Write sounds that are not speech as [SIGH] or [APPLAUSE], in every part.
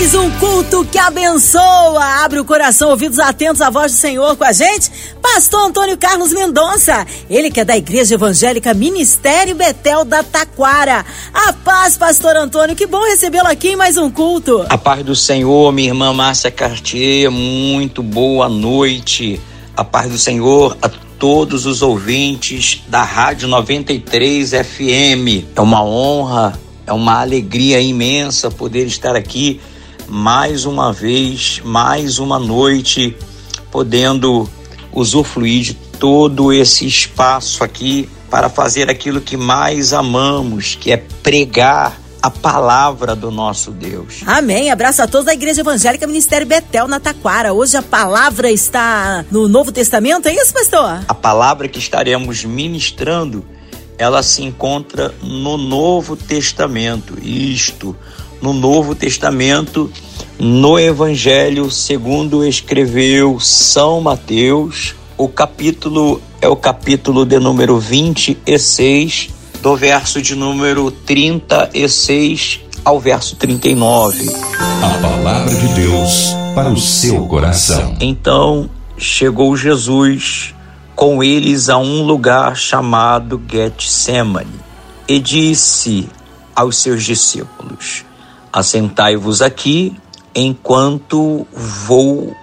Mais um culto que abençoa. Abre o coração, ouvidos atentos à voz do Senhor com a gente. Pastor Antônio Carlos Mendonça. Ele que é da Igreja Evangélica Ministério Betel da Taquara. A paz, Pastor Antônio. Que bom recebê-lo aqui em mais um culto. A paz do Senhor, minha irmã Márcia Cartier. Muito boa noite. A paz do Senhor a todos os ouvintes da Rádio 93 FM. É uma honra, é uma alegria imensa poder estar aqui mais uma vez, mais uma noite, podendo usufruir de todo esse espaço aqui para fazer aquilo que mais amamos, que é pregar a palavra do nosso Deus. Amém. Abraço a todos da Igreja Evangélica Ministério Betel na Taquara. Hoje a palavra está no Novo Testamento, é isso, pastor? A palavra que estaremos ministrando, ela se encontra no Novo Testamento. Isto, no Novo Testamento, no Evangelho segundo escreveu São Mateus, o capítulo é o capítulo de número 26, do verso de número 36 ao verso 39. A palavra de Deus para o seu coração. Então chegou Jesus com eles a um lugar chamado Getsemane e disse aos seus discípulos: Assentai-vos aqui enquanto vou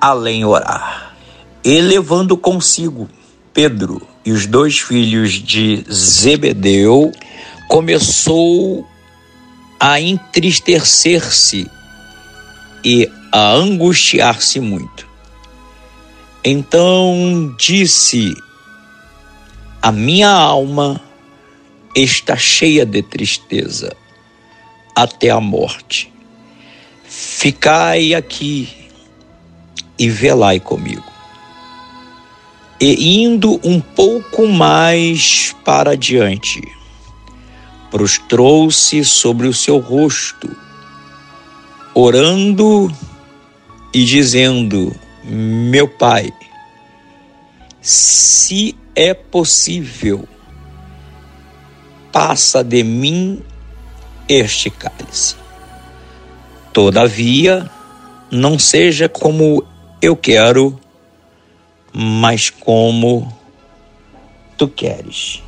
além orar. E levando consigo Pedro e os dois filhos de Zebedeu, começou a entristecer-se e a angustiar-se muito. Então disse: A minha alma está cheia de tristeza até a morte. Ficai aqui e velai comigo. E indo um pouco mais para diante, prostrou-se sobre o seu rosto, orando e dizendo: Meu pai, se é possível, passa de mim este cálice. Todavia, não seja como eu quero, mas como tu queres.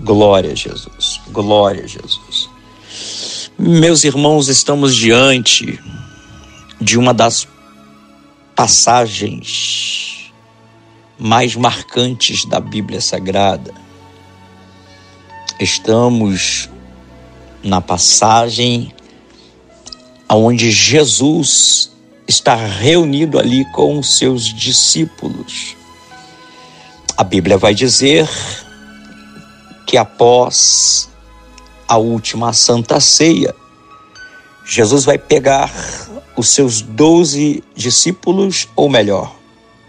Glória a Jesus. Glória a Jesus. Meus irmãos, estamos diante de uma das passagens mais marcantes da Bíblia Sagrada. Estamos na passagem onde Jesus está reunido ali com os seus discípulos. A Bíblia vai dizer que após a última Santa Ceia, Jesus vai pegar os seus doze discípulos, ou melhor,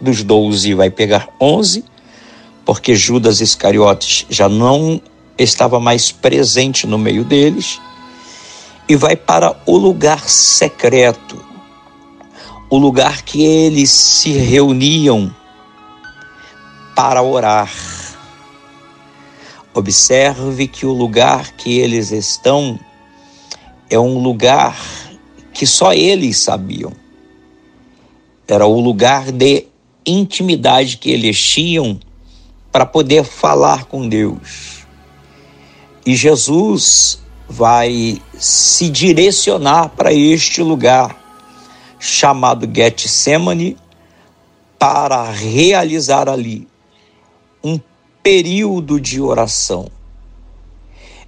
dos doze vai pegar onze, porque Judas Iscariotes já não estava mais presente no meio deles, e vai para o lugar secreto, o lugar que eles se reuniam para orar. Observe que o lugar que eles estão é um lugar que só eles sabiam. Era o lugar de intimidade que eles tinham para poder falar com Deus. E Jesus vai se direcionar para este lugar chamado Getsemane para realizar ali um período de oração.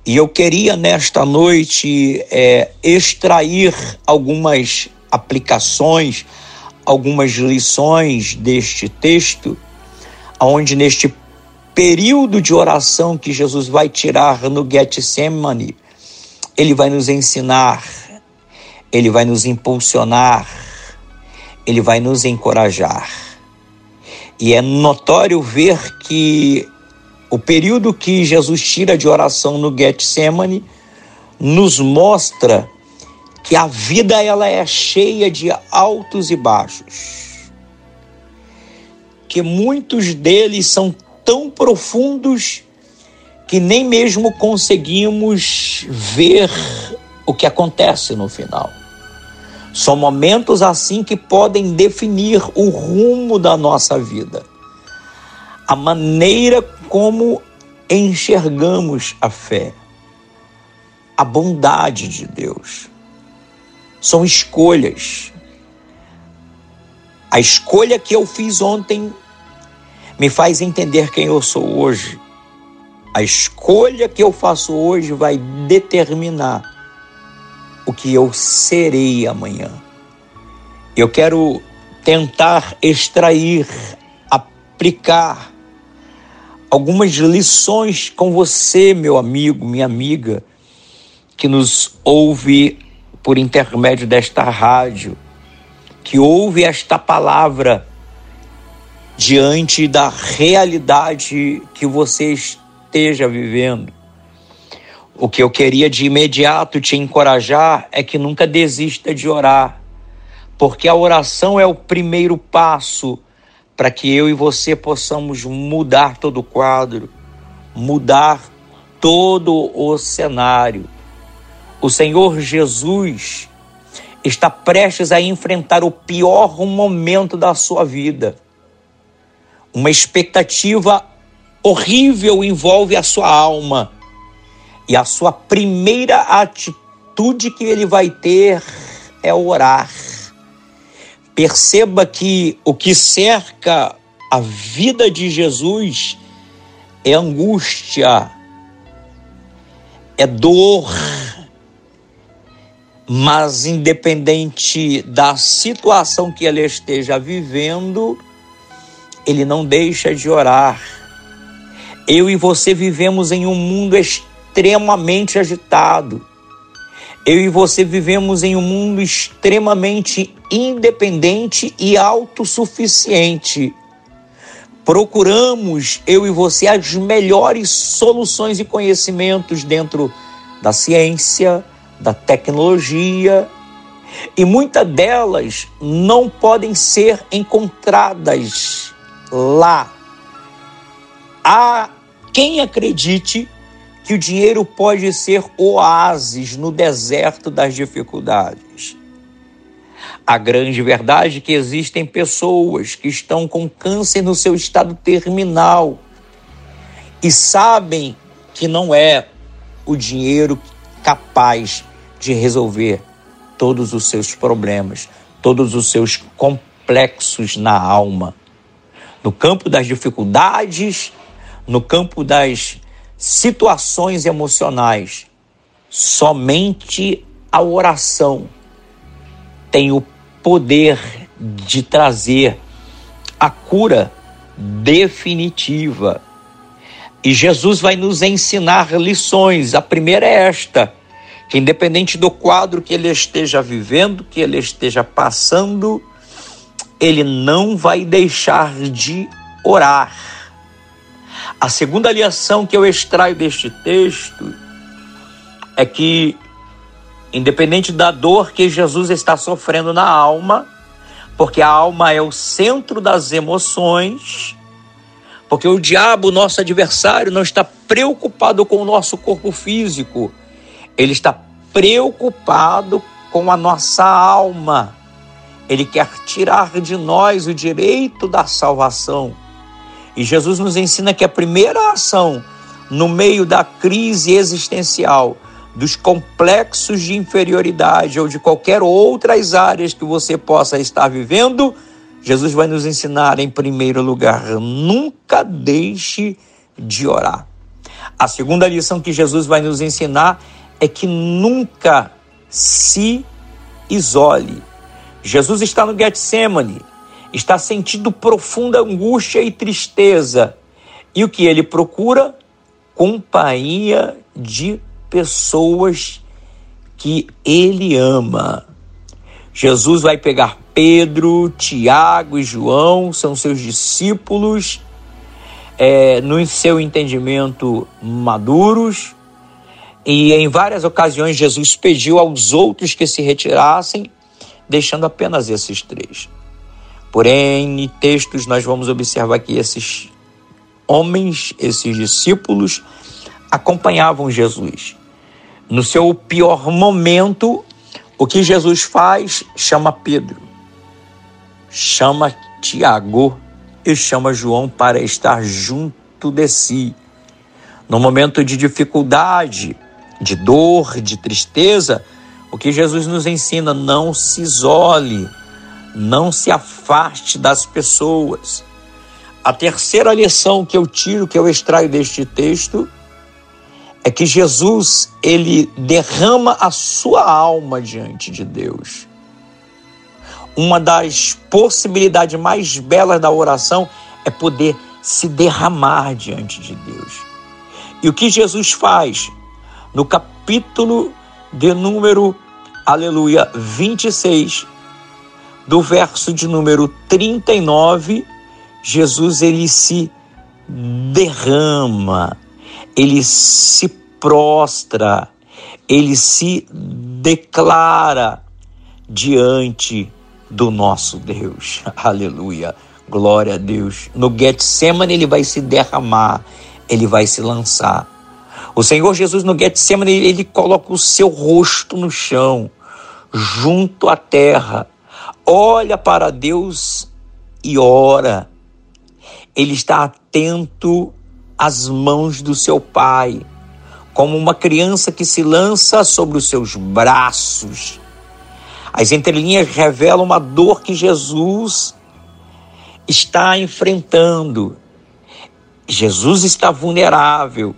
E eu queria nesta noite é, extrair algumas aplicações, algumas lições deste texto, onde neste período de oração que Jesus vai tirar no Getsemane, ele vai nos ensinar, ele vai nos impulsionar, ele vai nos encorajar. E é notório ver que o período que Jesus tira de oração no Getsemane nos mostra que a vida ela é cheia de altos e baixos. que muitos deles são tão profundos que nem mesmo conseguimos ver o que acontece no final. São momentos assim que podem definir o rumo da nossa vida, a maneira como enxergamos a fé, a bondade de Deus. São escolhas. A escolha que eu fiz ontem me faz entender quem eu sou hoje. A escolha que eu faço hoje vai determinar o que eu serei amanhã. Eu quero tentar extrair, aplicar algumas lições com você, meu amigo, minha amiga, que nos ouve por intermédio desta rádio, que ouve esta palavra diante da realidade que você esteja vivendo. O que eu queria de imediato te encorajar é que nunca desista de orar, porque a oração é o primeiro passo para que eu e você possamos mudar todo o quadro, mudar todo o cenário. O Senhor Jesus está prestes a enfrentar o pior momento da sua vida. Uma expectativa horrível envolve a sua alma e a sua primeira atitude que ele vai ter é orar. Perceba que o que cerca a vida de Jesus é angústia, é dor, mas independente da situação que ele esteja vivendo, ele não deixa de orar. Eu e você vivemos em um mundo extremamente agitado. Eu e você vivemos em um mundo extremamente independente e autossuficiente. Procuramos, eu e você, as melhores soluções e conhecimentos dentro da ciência, da tecnologia, e muitas delas não podem ser encontradas lá. Há quem acredite que o dinheiro pode ser oásis no deserto das dificuldades. A grande verdade é que existem pessoas que estão com câncer no seu estado terminal e sabem que não é o dinheiro capaz de resolver todos os seus problemas, todos os seus complexos na alma. No campo das dificuldades, no campo das situações emocionais. Somente a oração tem o poder de trazer a cura definitiva. E Jesus vai nos ensinar lições. A primeira é esta: que independente do quadro que ele esteja vivendo, que ele esteja passando, ele não vai deixar de orar a segunda lição que eu extraio deste texto é que, independente da dor que Jesus está sofrendo na alma, porque a alma é o centro das emoções, porque o diabo, nosso adversário, não está preocupado com o nosso corpo físico, ele está preocupado com a nossa alma. Ele quer tirar de nós o direito da salvação. E Jesus nos ensina que a primeira ação no meio da crise existencial, dos complexos de inferioridade ou de qualquer outras áreas que você possa estar vivendo, Jesus vai nos ensinar em primeiro lugar, nunca deixe de orar. A segunda lição que Jesus vai nos ensinar é que nunca se isole. Jesus está no Getsemane, está sentindo profunda angústia e tristeza. E o que ele procura? Companhia de pessoas que ele ama. Jesus vai pegar Pedro, Tiago e João, são seus discípulos, é, no seu entendimento maduros, e em várias ocasiões Jesus pediu aos outros que se retirassem, deixando apenas esses três. Porém, em textos nós vamos observar que esses homens, esses discípulos, acompanhavam Jesus. No seu pior momento, o que Jesus faz? Chama Pedro, chama Tiago e chama João para estar junto de si. No momento de dificuldade, de dor, de tristeza, o que Jesus nos ensina, não se isole, não se afaste das pessoas. A terceira lição que eu tiro, que eu extraio deste texto, é que Jesus, ele derrama a sua alma diante de Deus. Uma das possibilidades mais belas da oração é poder se derramar diante de Deus. E o que Jesus faz? No capítulo de número, aleluia, 26, do verso de número 39, Jesus ele se derrama, ele se prostra, ele se declara diante do nosso Deus. [LAUGHS] Aleluia. Glória a Deus. No Getsemane ele vai se derramar, ele vai se lançar. O Senhor Jesus no Getsemane ele coloca o seu rosto no chão, junto à terra. Olha para Deus e ora. Ele está atento às mãos do seu Pai como uma criança que se lança sobre os seus braços. As entrelinhas revelam uma dor que Jesus está enfrentando. Jesus está vulnerável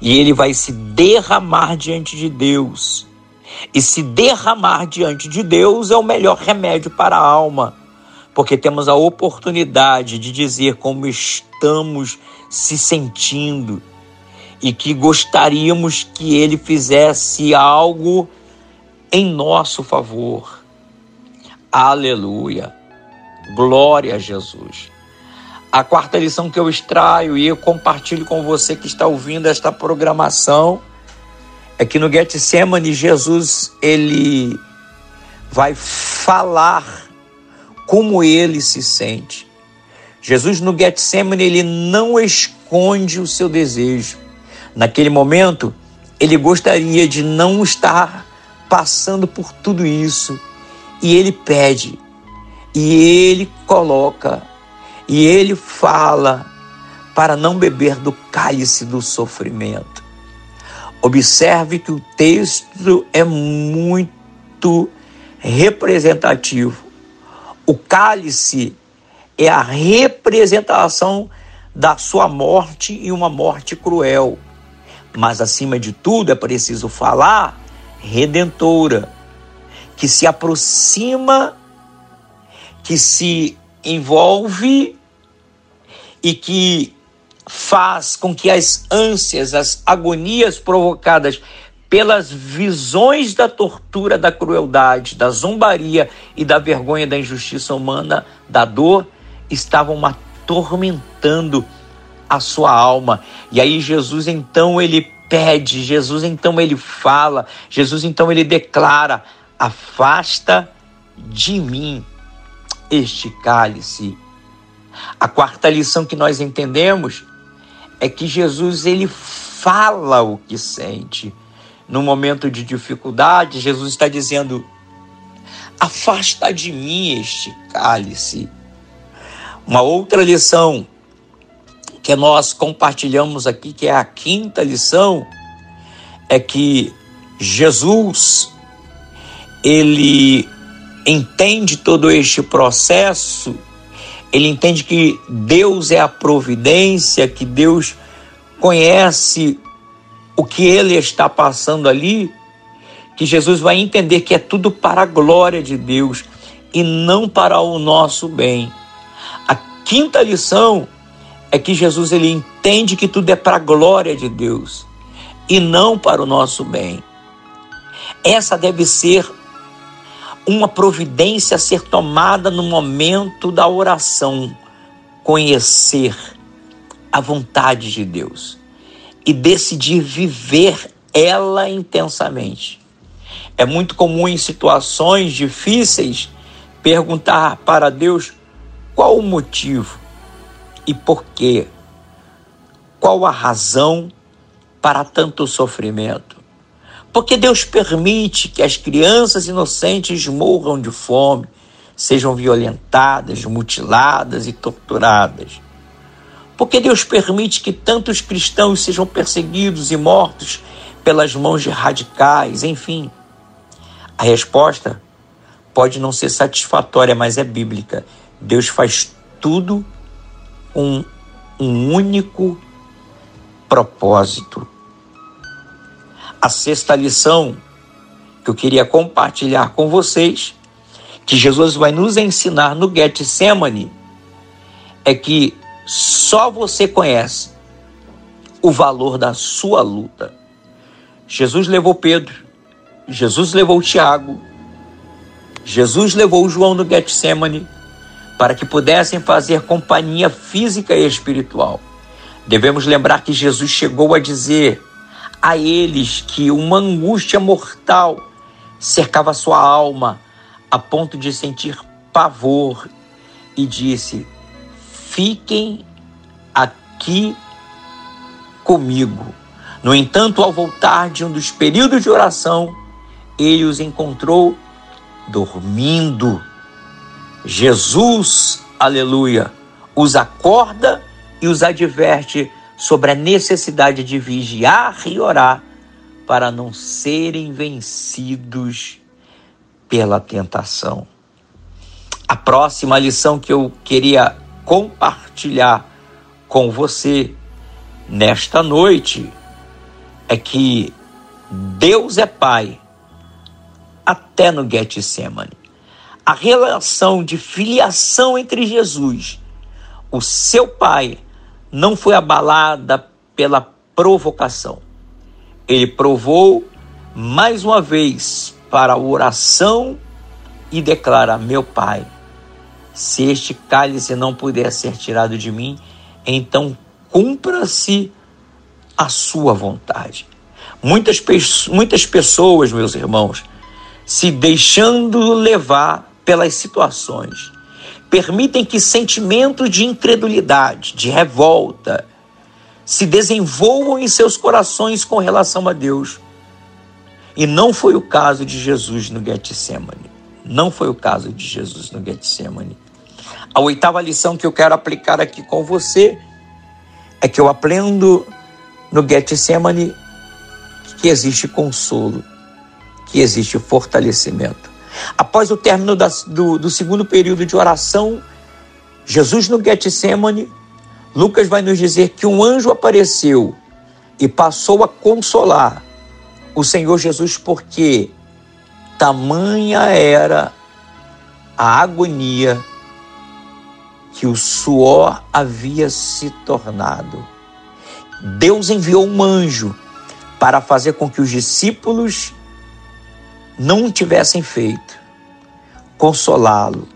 e ele vai se derramar diante de Deus. E se derramar diante de Deus é o melhor remédio para a alma, porque temos a oportunidade de dizer como estamos se sentindo, e que gostaríamos que ele fizesse algo em nosso favor. Aleluia. Glória a Jesus. A quarta lição que eu extraio e eu compartilho com você que está ouvindo esta programação é que no Getsemane Jesus ele vai falar como ele se sente. Jesus no Getsemane ele não esconde o seu desejo. Naquele momento, ele gostaria de não estar passando por tudo isso. E ele pede, e ele coloca, e ele fala para não beber do cálice do sofrimento. Observe que o texto é muito representativo. O cálice é a representação da sua morte e uma morte cruel. Mas acima de tudo é preciso falar redentora, que se aproxima, que se envolve e que faz com que as ânsias, as agonias provocadas pelas visões da tortura, da crueldade, da zombaria e da vergonha da injustiça humana, da dor, estavam atormentando a sua alma. E aí Jesus então ele pede, Jesus então ele fala, Jesus então ele declara: afasta de mim este cálice. A quarta lição que nós entendemos é que Jesus ele fala o que sente. No momento de dificuldade, Jesus está dizendo: afasta de mim este cálice. Uma outra lição que nós compartilhamos aqui, que é a quinta lição, é que Jesus ele entende todo este processo, ele entende que Deus é a providência, que Deus conhece o que ele está passando ali, que Jesus vai entender que é tudo para a glória de Deus e não para o nosso bem. A quinta lição é que Jesus ele entende que tudo é para a glória de Deus e não para o nosso bem. Essa deve ser uma providência a ser tomada no momento da oração, conhecer a vontade de Deus e decidir viver ela intensamente. É muito comum em situações difíceis perguntar para Deus qual o motivo e por quê. Qual a razão para tanto sofrimento? Porque Deus permite que as crianças inocentes morram de fome, sejam violentadas, mutiladas e torturadas. Porque Deus permite que tantos cristãos sejam perseguidos e mortos pelas mãos de radicais, enfim. A resposta pode não ser satisfatória, mas é bíblica. Deus faz tudo com um único propósito. A sexta lição que eu queria compartilhar com vocês, que Jesus vai nos ensinar no Getsemane, é que só você conhece o valor da sua luta. Jesus levou Pedro, Jesus levou Tiago, Jesus levou João no Getsemane para que pudessem fazer companhia física e espiritual. Devemos lembrar que Jesus chegou a dizer a eles que uma angústia mortal cercava sua alma a ponto de sentir pavor e disse: fiquem aqui comigo. No entanto, ao voltar de um dos períodos de oração, ele os encontrou dormindo. Jesus, aleluia, os acorda e os adverte sobre a necessidade de vigiar e orar para não serem vencidos pela tentação. A próxima lição que eu queria compartilhar com você nesta noite é que Deus é Pai até no Getsemane. A relação de filiação entre Jesus, o seu Pai, não foi abalada pela provocação. Ele provou mais uma vez para a oração e declara: Meu Pai, se este cálice não puder ser tirado de mim, então cumpra-se a sua vontade. Muitas, muitas pessoas, meus irmãos, se deixando levar pelas situações, permitem que sentimentos de incredulidade, de revolta, se desenvolvam em seus corações com relação a Deus. E não foi o caso de Jesus no Getsemane. Não foi o caso de Jesus no Getsemane. A oitava lição que eu quero aplicar aqui com você é que eu aprendo no Getsemane que existe consolo, que existe fortalecimento. Após o término da, do, do segundo período de oração, Jesus no Getsemane, Lucas vai nos dizer que um anjo apareceu e passou a consolar o Senhor Jesus, porque tamanha era a agonia que o suor havia se tornado. Deus enviou um anjo para fazer com que os discípulos não tivessem feito, consolá-lo.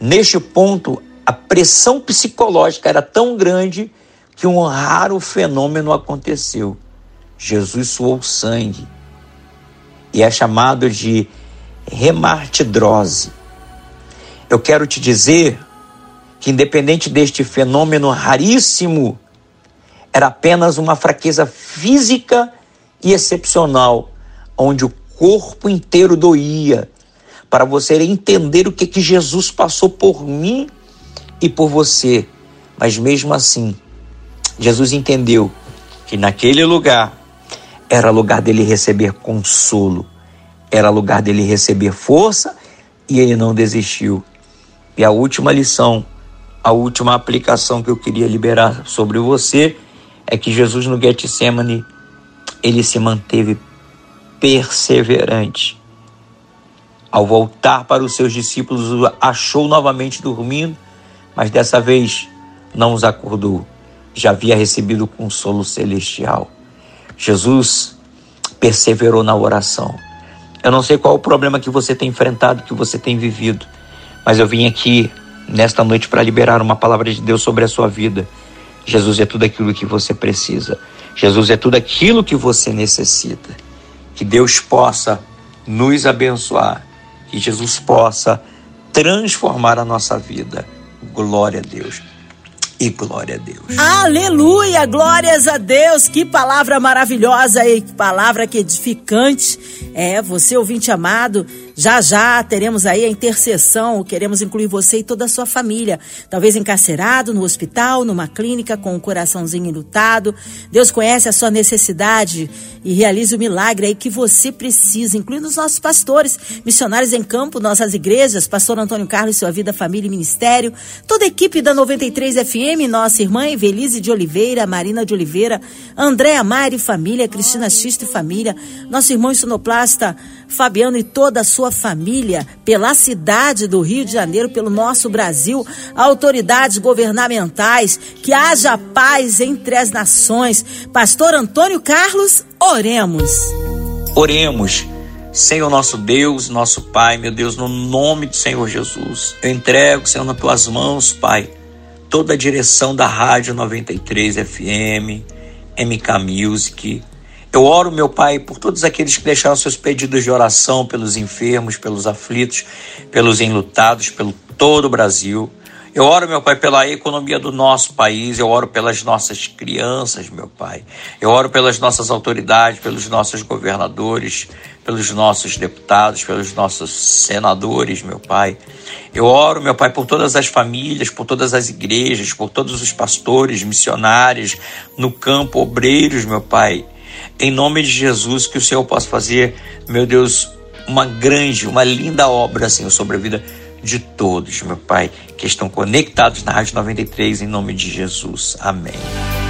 Neste ponto, a pressão psicológica era tão grande que um raro fenômeno aconteceu. Jesus suou sangue e é chamado de remartidrose. Eu quero te dizer que, independente deste fenômeno raríssimo, era apenas uma fraqueza física e excepcional, onde o corpo inteiro doía, para você entender o que, que Jesus passou por mim e por você. Mas mesmo assim, Jesus entendeu que naquele lugar era lugar dele receber consolo, era lugar dele receber força e ele não desistiu. E a última lição, a última aplicação que eu queria liberar sobre você é que Jesus no Getsemane ele se manteve perseverante. Ao voltar para os seus discípulos, achou novamente dormindo, mas dessa vez não os acordou. Já havia recebido o consolo celestial. Jesus perseverou na oração. Eu não sei qual o problema que você tem enfrentado, que você tem vivido, mas eu vim aqui nesta noite para liberar uma palavra de Deus sobre a sua vida. Jesus é tudo aquilo que você precisa. Jesus é tudo aquilo que você necessita. Que Deus possa nos abençoar, que Jesus possa transformar a nossa vida. Glória a Deus e glória a Deus. Aleluia, glórias a Deus. Que palavra maravilhosa e palavra que edificante. É, você ouvinte amado, já já teremos aí a intercessão, queremos incluir você e toda a sua família, talvez encarcerado no hospital, numa clínica com o coraçãozinho enlutado. Deus conhece a sua necessidade e realize o milagre aí que você precisa, incluindo os nossos pastores, missionários em campo, nossas igrejas, pastor Antônio Carlos, sua vida, família e ministério, toda a equipe da 93 FM, nossa irmã Evelise de Oliveira, Marina de Oliveira, Andréa Mari família, Cristina Xista e família, nosso irmão sonoplasta Fabiano e toda a sua família, pela cidade do Rio de Janeiro, pelo nosso Brasil, autoridades governamentais, que haja paz entre as nações. Pastor Antônio Carlos, oremos. Oremos. Senhor nosso Deus, nosso Pai, meu Deus, no nome do Senhor Jesus, eu entrego, Senhor, nas tuas mãos, Pai, toda a direção da Rádio 93 FM, MK Music, eu oro, meu Pai, por todos aqueles que deixaram seus pedidos de oração pelos enfermos, pelos aflitos, pelos enlutados, pelo todo o Brasil. Eu oro, meu Pai, pela economia do nosso país, eu oro pelas nossas crianças, meu Pai. Eu oro pelas nossas autoridades, pelos nossos governadores, pelos nossos deputados, pelos nossos senadores, meu Pai. Eu oro, meu Pai, por todas as famílias, por todas as igrejas, por todos os pastores, missionários, no campo, obreiros, meu Pai em nome de Jesus, que o Senhor possa fazer, meu Deus, uma grande, uma linda obra, Senhor, sobre a vida de todos, meu Pai, que estão conectados na Rádio 93, em nome de Jesus. Amém.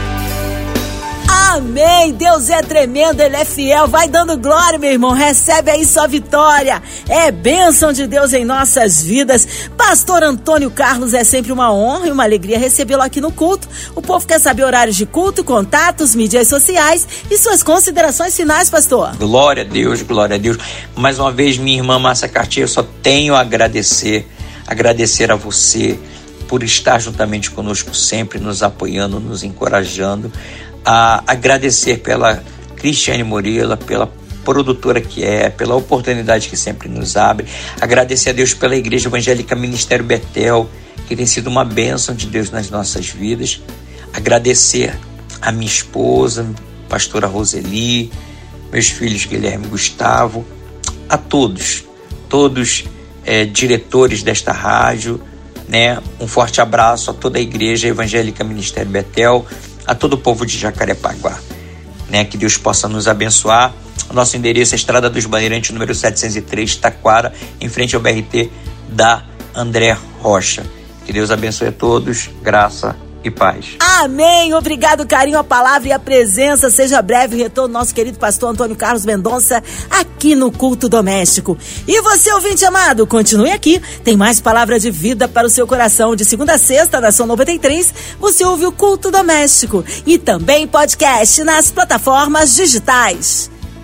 Amém. Deus é tremendo, Ele é fiel. Vai dando glória, meu irmão. Recebe aí sua vitória. É bênção de Deus em nossas vidas. Pastor Antônio Carlos, é sempre uma honra e uma alegria recebê-lo aqui no culto. O povo quer saber horários de culto, contatos, mídias sociais e suas considerações finais, pastor. Glória a Deus, glória a Deus. Mais uma vez, minha irmã Márcia Cartier, eu só tenho a agradecer, agradecer a você por estar juntamente conosco sempre, nos apoiando, nos encorajando a agradecer pela Cristiane Murila, pela produtora que é, pela oportunidade que sempre nos abre. Agradecer a Deus pela Igreja Evangélica Ministério Betel, que tem sido uma bênção de Deus nas nossas vidas. Agradecer a minha esposa, pastora Roseli, meus filhos Guilherme e Gustavo, a todos, todos é, diretores desta rádio, né? Um forte abraço a toda a Igreja Evangélica Ministério Betel, a todo o povo de Jacarepaguá. Né? Que Deus possa nos abençoar. O nosso endereço é Estrada dos Bandeirantes, número 703, Taquara, em frente ao BRT da André Rocha. Que Deus abençoe a todos, graça e paz. Amém. Obrigado, carinho, a palavra e a presença. Seja breve o retorno nosso querido pastor Antônio Carlos Mendonça aqui no culto doméstico. E você, ouvinte amado, continue aqui. Tem mais palavra de vida para o seu coração. De segunda a sexta, na São 93, você ouve o culto doméstico e também podcast nas plataformas digitais.